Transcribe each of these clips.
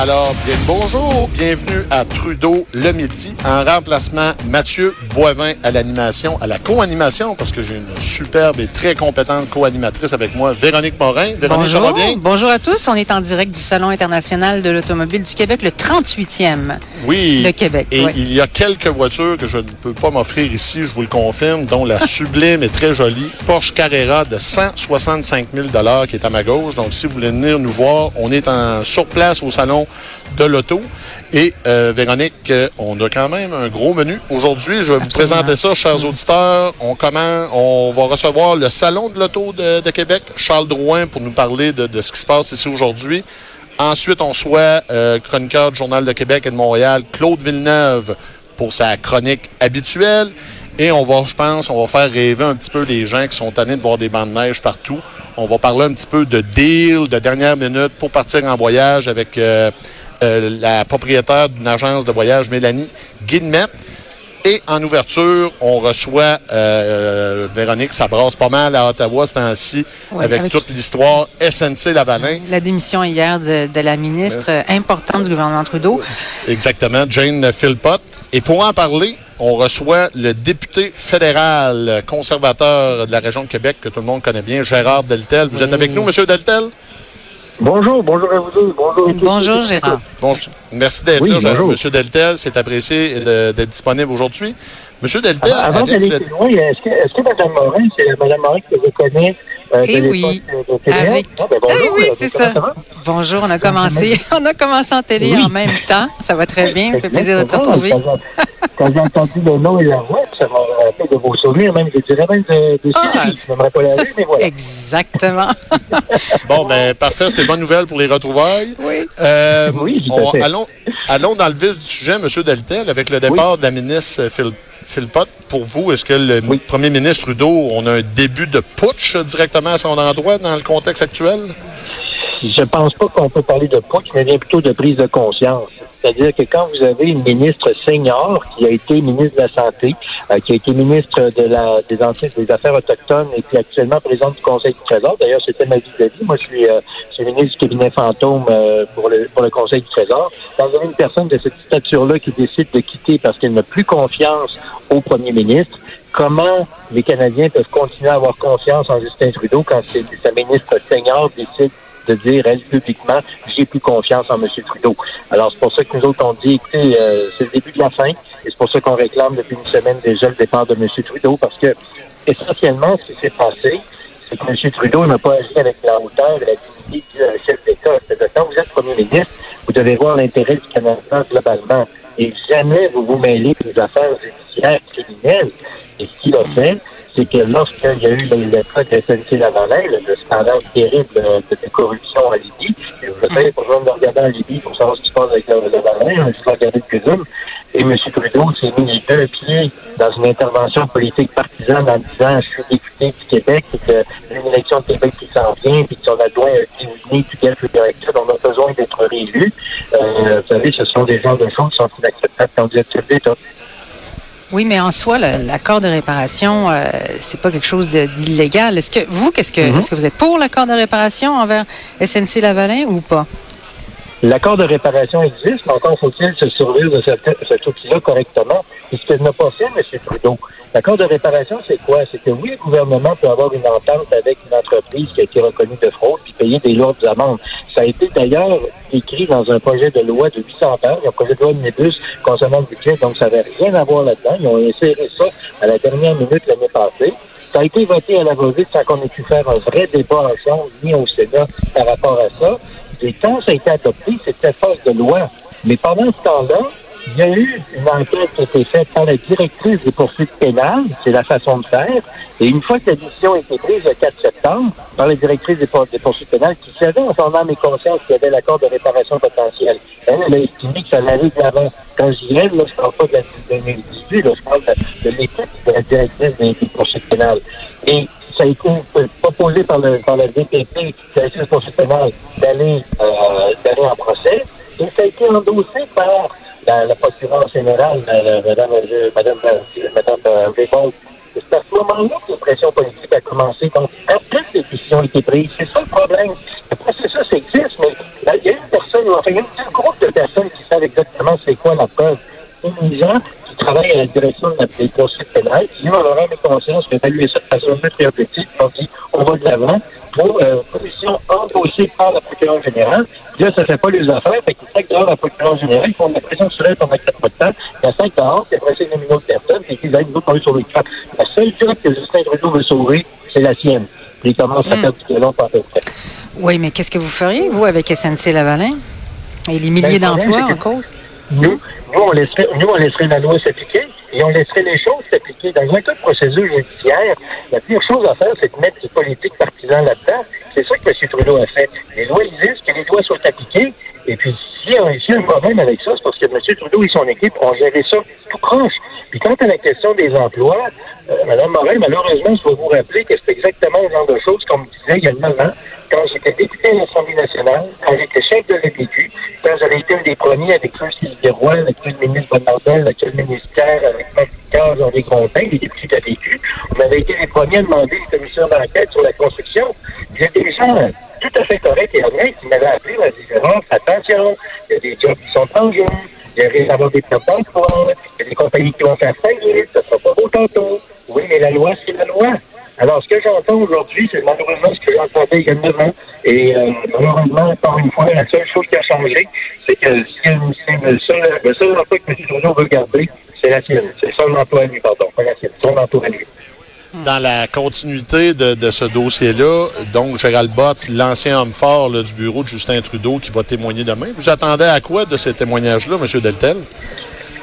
Alors, bien bonjour, bienvenue à Trudeau le midi, en remplacement Mathieu Boivin à l'animation, à la co-animation, parce que j'ai une superbe et très compétente co-animatrice avec moi, Véronique Morin. Véronique, ça va Bonjour. bien? Bonjour à tous. On est en direct du Salon international de l'automobile du Québec, le 38e Oui. de Québec. Et ouais. il y a quelques voitures que je ne peux pas m'offrir ici, je vous le confirme, dont la sublime et très jolie Porsche Carrera de 165 000 qui est à ma gauche. Donc, si vous voulez venir nous voir, on est en, sur place au Salon de l'Auto. Et euh, Véronique, euh, on a quand même un gros menu. Aujourd'hui, je vais vous présenter ça, chers auditeurs. On commence, on va recevoir le Salon de l'Auto de, de Québec, Charles Drouin, pour nous parler de, de ce qui se passe ici aujourd'hui. Ensuite, on soit euh, chroniqueur du Journal de Québec et de Montréal, Claude Villeneuve, pour sa chronique habituelle. Et on va, je pense, on va faire rêver un petit peu les gens qui sont tannés de voir des bancs de neige partout. On va parler un petit peu de deal, de dernière minute pour partir en voyage avec euh, euh, la propriétaire d'une agence de voyage, Mélanie Guillemette. Et en ouverture, on reçoit euh, Véronique, ça brasse pas mal à Ottawa ce temps-ci, Oui, avec, avec- toute l'histoire SNC Lavalin. La démission hier de, de la ministre euh, importante du gouvernement Trudeau. Exactement, Jane Philpott. Et pour en parler, on reçoit le député fédéral euh, conservateur de la région de Québec, que tout le monde connaît bien, Gérard Deltel. Vous êtes avec nous, Monsieur Deltel? Bonjour, bonjour à vous deux. Bonjour, à tous. Bonjour, Gérard. Bon, merci d'être Oui, là, bonjour. Monsieur Deltel. C'est apprécié d'être disponible aujourd'hui. Monsieur Deltel, Avant avec d'aller le- plus loin, est-ce que, est-ce que Mme Morin, c'est Mme Morin que je connais euh, Eh oui. de? Avec... Ah, ben bonjour, Eh oui, euh, c'est ça. Bonjour, on a commencé, on a commencé en télé Oui. en même temps. Ça va très bien. Ça fait plaisir de te retrouver. Quand j'ai- Quand j'ai entendu le nom et la voix, ça m'a de vos souvenirs, même, je dirais même de, de Ah, séries. Je n'aimerais pas la mais voilà. Exactement. Bon, ben, parfait. C'était bonne nouvelle pour les retrouvailles. Oui. Euh, Oui, tout à on- fait. allons, allons dans le vif du sujet, Monsieur Deltel, avec le départ de la ministre Phil, Philpott. Pour vous, est-ce que le Oui. premier ministre Trudeau, on a un début de putsch directement à son endroit dans le contexte actuel? Je pense pas qu'on peut parler de putsch, mais bien plutôt de prise de conscience. C'est-à-dire que quand vous avez une ministre senior qui a été ministre de la Santé, euh, qui a été ministre de la, des, Affaires autochtones et puis actuellement présidente du Conseil du Trésor, d'ailleurs c'était ma vie de vie, moi je suis, euh, je suis ministre du cabinet fantôme euh, pour, le, pour le Conseil du Trésor, quand vous avez une personne de cette stature-là qui décide de quitter parce qu'elle n'a plus confiance au premier ministre, comment les Canadiens peuvent continuer à avoir confiance en Justin Trudeau quand sa ministre senior décide de dire, elle, publiquement, j'ai plus confiance en M. Trudeau. Alors, c'est pour ça que nous autres, on dit, écoutez, euh, c'est le début de la fin, et c'est pour ça qu'on réclame depuis une semaine déjà le départ de M. Trudeau, parce que, essentiellement, ce qui s'est passé, c'est que M. Trudeau n'a pas agi avec la hauteur et la dignité du euh, chef d'État. C'est-à-dire, quand vous êtes premier ministre, vous devez voir l'intérêt du Canada globalement, et jamais vous vous mêlez des affaires judiciaires criminelles. Et ce qu'il a fait, c'est que lorsqu'il y a eu le, cas de SNC Lavalin, le, le scandale terrible euh, de, de corruption en Libye, et vous savez, pour besoin de regarder en Libye pour savoir ce qui se passe avec Lavalin, il faut regarder le présume. Et M. Trudeau s'est mis les deux pieds dans une intervention politique partisane en disant je suis député du Québec et que une élection de Québec qui s'en vient, puis que son adjoint a éliminé tout quel directeur, on a besoin d'être réélu. Euh, vous savez, ce sont des genres de choses qui sont inacceptables quand vous êtes. Oui, mais en soi, l'accord de réparation, euh, c'est pas quelque chose d'illégal. Est-ce que vous, qu'est-ce que, Mhm. est-ce que vous êtes pour l'accord de réparation envers SNC Lavalin ou pas? L'accord de réparation existe, mais encore faut-il se servir de cette, cet outil-là correctement. Et ce qu'il n'a pas fait, M. Trudeau. L'accord de réparation, c'est quoi? C'est que oui, le gouvernement peut avoir une entente avec une entreprise qui a été reconnue de fraude puis payer des lourdes amendes. Ça a été d'ailleurs écrit dans un projet de loi de 800 pages, un projet de loi de Omnibus concernant le budget, donc ça n'avait rien à voir là-dedans. Ils ont inséré ça à la dernière minute l'année passée. Ça a été voté à la va-vite sans qu'on ait pu faire un vrai débat ensemble, ni au Sénat, par rapport à ça. Et quand ça a été adopté, c'était force de loi. Mais pendant ce temps-là, il y a eu une enquête qui a été faite par la directrice des poursuites pénales, c'est la façon de faire. Et une fois que la décision a été prise le 4 septembre par la directrice des, pour- des poursuites pénales, qui savait en son âme et conscience qu'il y avait l'accord de réparation potentielle, elle, elle a estimé que ça allait de l'avant. Quand je dis là, je parle pas de l'individu, je parle de, de l'équipe de la directrice des, des poursuites pénales. Et ça a été proposé par le, par le DPP, la justice constitutionnelle, d'aller, euh, d'aller en procès. Et ça a été endossé par la, la procureure générale, Mme, Madame, Madame euh, C'est à ce moment-là que la pression politique a commencé. Donc, après que les décisions ont été prises, c'est ça le problème. Le processus existe, mais il y a une personne, enfin, il y a un groupe de personnes qui savent exactement c'est quoi la preuve. C'est les gens qui travaillent à la direction de la poursuite pénale, qui ont leur âme et conscience évalué ça de façon thérapeutique, on dit on va de l'avant pour euh, commission endossée par la procureure générale. Là, ça fait pas les affaires, fait qu'ils sac dehors la procureure générale, ils font de la pression sur elle pendant quatre mois de temps, il y a cinq dehors, puis après c'est une autre personne, puis ils disent, nous, est sur le. La seule job que Justin Trudeau veut sauver, c'est la sienne. Puis il commence à faire du long par. Oui, mais qu'est-ce que vous feriez, vous, avec SNC-Lavalin? Et les milliers Ben, d'emplois en cause? Nous, nous, on laisserait, nous, on laisserait la loi s'appliquer et on laisserait les choses s'appliquer. Dans un cas procédure judiciaire, la pire chose à faire, c'est de mettre du politique partisan là-dedans. C'est ça que M. Trudeau a fait. Les lois existent, que les lois soient appliquées. Et puis, s'il y a un problème avec ça, c'est parce que M. Trudeau et son équipe ont géré ça tout proche. Puis quant à la question des emplois, euh, Mme Morel, malheureusement, je dois vous rappeler que c'est exactement le genre de choses qu'on me disait il y a 9 ans, quand j'étais député à l'Assemblée nationale, quand j'étais chef de l'EPQ, quand j'avais été un des premiers avec M. Sylvie-Roy, avec le ministre Bonardel, avec le ministère, avec Marie-Cage, Henri Grondin, les députés de l'EPQ, on avait été les premiers à demander une commission d'enquête sur la construction. Il y a des gens tout à fait corrects et honnêtes qui m'avaient appelé la différence. Attention, il y a des jobs qui sont en jeu, il risque d'avoir des pertes d'emploi, il y a des compagnies qui vont faire faillite, ça sera pas beau tantôt. Oui, mais la loi, c'est la loi. Alors, ce que j'entends aujourd'hui, c'est malheureusement ce que j'entendais il y a 9 ans. Et euh, malheureusement, encore une fois, la seule chose qui a changé, c'est que le seul, le seul emploi que M. Trudeau veut garder, c'est la sienne. C'est son emploi à lui, pardon, pas la sienne, son emploi à lui. Dans la continuité de, ce dossier-là, donc Gérald Bott, l'ancien homme fort du bureau de Justin Trudeau qui va témoigner demain, vous attendez à quoi de ces témoignages-là, M. Deltel?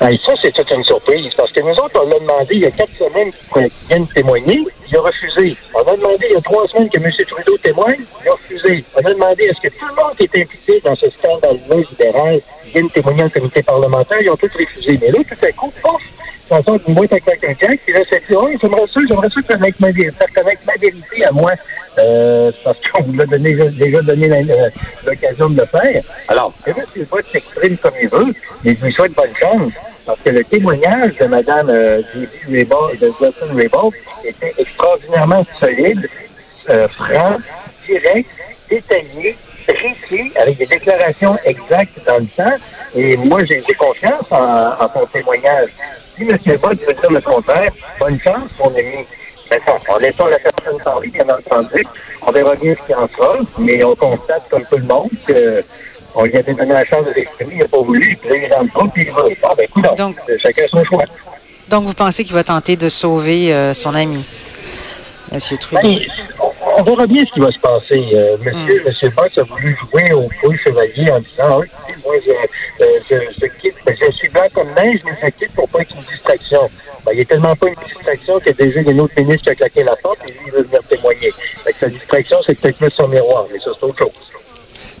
Ben, ça, c'est toute une surprise, parce que nous autres, on a demandé il y a quatre semaines qu'il vienne témoigner, il a refusé. On a demandé il y a trois semaines que M. Trudeau témoigne, il a refusé. On a demandé est-ce que tout le monde qui est impliqué dans ce scandale-là libéral vienne témoigner en comité parlementaire, ils ont tous refusé. Mais là, tout à coup, pouf, ça sort d'une boîte avec un jack, puis là, ça dit, oh, j'aimerais ça, j'aimerais ça connaître ma vérité, faire connaître ma vérité à moi, euh, parce qu'on vous a donné, déjà donné la- euh, l'occasion de le faire. Alors, que M. Bott s'exprime comme il veut, mais je lui souhaite bonne chance, parce que le témoignage de Mme euh. Raybould, de Justin Raybould était extraordinairement solide, euh, franc, direct, détaillé, précis, avec des déclarations exactes dans le temps. Et moi, j'ai j'ai confiance en, en son témoignage. Si M. Bott veut dire le contraire, bonne chance, mon ami. Maintenant, en laissant la personne parler, bien entendu, on verra bien ce qu'il en sera, mais on constate, comme tout le monde, que on lui avait donné la chance de l'exprimer, il n'a pas voulu, puis là, il est dans le trou, puis il va. Ah, ben, écoute, Donc- chacun son choix. Donc, vous pensez qu'il va tenter de sauver euh, son ami, M. Trudeau? Ben, on, verra bien ce qui va se passer. Euh, monsieur, monsieur Boss a voulu jouer au feu chevalier en disant, ah, écoutez, moi, je, euh, je, quitte, ben, je suis blanc comme neige, mais je quitte pour pas être une distraction. Ben, il est tellement pas une distraction qu'il y a déjà une autre ministre qui a claqué la porte et lui, il veut venir témoigner. Que sa distraction, c'est peut-être son miroir, mais ça, c'est autre chose.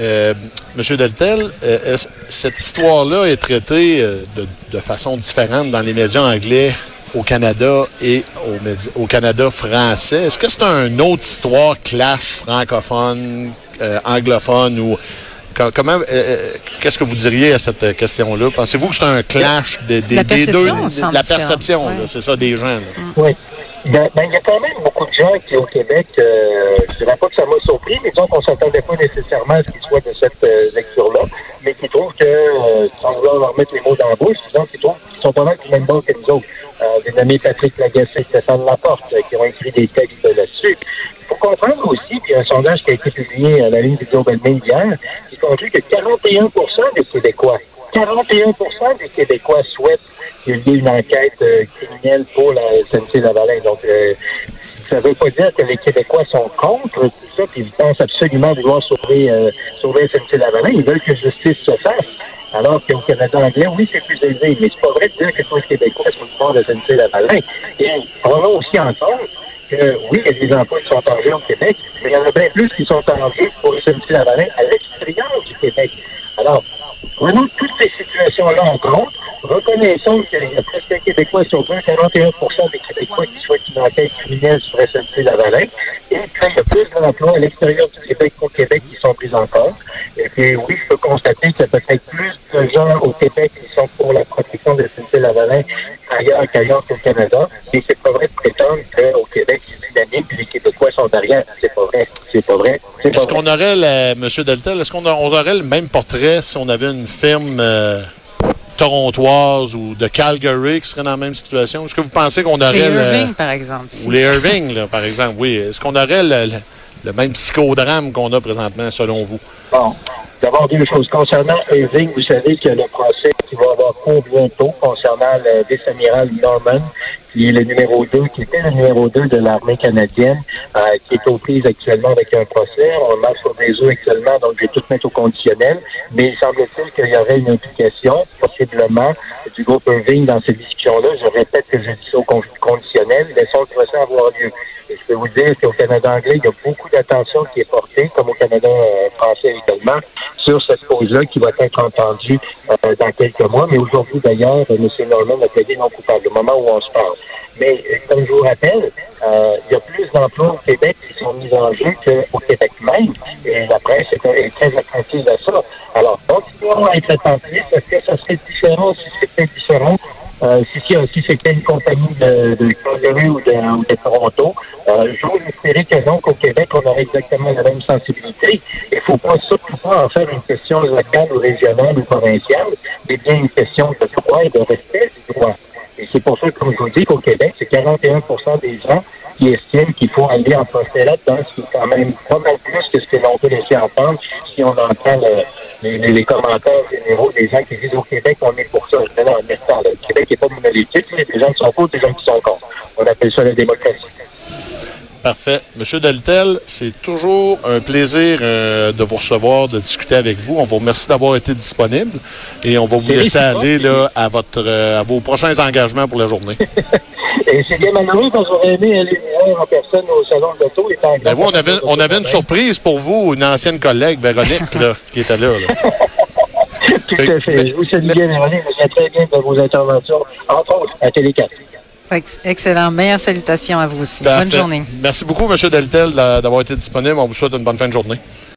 Euh, Monsieur Deltel, euh, cette histoire-là est traitée de, façon différente dans les médias anglais au Canada et au, Canada français? Est-ce que c'est une autre histoire clash francophone, anglophone ou comment euh, euh, qu'est-ce que vous diriez à cette question-là? Pensez-vous que c'est un clash des, des- La des deux? semble la perception, Ouais. c'est ça des gens. là. Oui. Ben, ben, il y a quand même beaucoup de gens qui, au Québec, euh, je dirais pas que ça m'a surpris, mais disons qu'on s'attendait pas nécessairement à ce qu'ils soient de cette euh, lecture-là, mais qui trouvent que, euh, sans vouloir leur mettre les mots dans la bouche, disons qu'ils trouvent qu'ils sont pas mal du même bord que nous autres. Euh, j'ai nommé Patrick Lagacé, Stéphane Laporte, euh, qui ont écrit des textes là-dessus. Il faut comprendre aussi, puis il y a un sondage qui a été publié à la ligne du Globe and Mail hier, que 41 des Québécois, 41 des Québécois souhaitent qu'il y ait une enquête euh, criminelle pour la SNC-Lavalin. Donc, euh, ça ne veut pas dire que les Québécois sont contre tout ça, puis ils pensent absolument vouloir sauver, euh, sauver SNC-Lavalin. Ils veulent que justice se fasse. Alors qu'au Canada anglais, oui, c'est plus élevé, mais c'est pas vrai de dire que tous les Québécois sont de SNC-Lavalin. Et prenons aussi en compte que oui, il y a des emplois qui sont en jeu au Québec, mais il y en a bien plus qui sont en jeu pour SNC-Lavalin à l'extérieur du Québec. Alors, Prenons toutes ces situations-là en compte. Reconnaissons qu'il y a presque un Québécois sur deux, 41 des Québécois qui souhaitent une enquête criminelle sur SNC-Lavalin, et qu'il y a plus d'emplois à l'extérieur du Québec qu'au Québec qui sont pris en compte. Et puis, oui, je peux constater qu'il y a peut-être plus de gens au Québec qui sont pour la protection de SNC-Lavalin ailleurs qu'ailleurs qu'au Canada. Mais c'est pas vrai de prétendre Québec, c'est dynamique et les Québécois sont derrière. C'est pas vrai. C'est pas vrai. Est-ce qu'on aurait, la, M. Deltel, est-ce qu'on aurait le même portrait si on avait une firme euh, torontoise ou de Calgary qui serait dans la même situation? Est-ce que vous pensez qu'on aurait... Les le- Irving, par exemple. Ou les Irving, là, par exemple, oui. Est-ce qu'on aurait le, le- le même psychodrame qu'on a présentement, selon vous? Bon, d'abord deux choses. Concernant Irving, vous savez qu'il y a le procès qui va avoir cours bientôt concernant le vice-amiral Norman, qui est le numéro 2, qui était le numéro 2 de l'armée canadienne, euh, qui est aux prises actuellement avec un procès. On marche sur des œufs actuellement, donc je vais tout mettre au conditionnel. Mais il semble-t-il qu'il y aurait une implication, possiblement, du groupe Irving dans cette discussion-là. Je répète que je dis ça au con- conditionnel. Laissons le procès avoir lieu. Je peux vous dire qu'au Canada anglais, il y a beaucoup d'attention qui est portée, comme au Canada euh, français également, sur cette cause-là qui va être entendue euh, dans quelques mois. Mais aujourd'hui, d'ailleurs, M. Norman a plaidé non coupable au moment où on se parle. Mais euh, comme je vous rappelle, euh, il y a plus d'emplois au Québec qui sont mis en jeu qu'au Québec même. Et la presse est, très attentive à ça. Alors, continuons à être attentifs. Est-ce que ça serait différent si c'était différent? Si c'était une compagnie de, de, ou de Toronto, euh, j'ose espérer que non, qu'au Québec, on aurait exactement la même sensibilité. Il ne faut pas surtout pas en faire une question locale ou régionale ou provinciale, mais bien une question de droit et de respect du droit. Et c'est pour ça, comme je vous dis, qu'au Québec, c'est 41% des gens qui estiment qu'il faut aller en procès là-dedans, ce qui est quand même pas mal plus que ce que l'on peut laisser entendre si on entend le- les, commentaires généraux des gens qui disent au Québec, on est pour ça. Non, le Québec n'est pas monolithique, il y a des gens qui sont pour, des gens qui sont contre. On appelle ça la démocratie. Parfait. Monsieur Deltel, c'est toujours un plaisir euh, de vous recevoir, de discuter avec vous. On vous remercie d'avoir été disponible et on va vous laisser aller là, à, votre, euh, à vos prochains engagements pour la journée. Et c'est bien malheureux parce que j'aurais aimé aller voir en personne au salon de l'auto. Ben, vous, on avait, on avait une surprise pour vous, une ancienne collègue, Véronique, là, qui était là. là. Tout à fait. Je vous salue bien, Véronique. Je viens très bien de vos interventions, entre autres, à Télé 4. Ex- Excellent. Meilleures salutations à vous aussi. Bonne journée. Merci beaucoup, Monsieur Deltel, d'a- d'avoir été disponible. On vous souhaite une bonne fin de journée.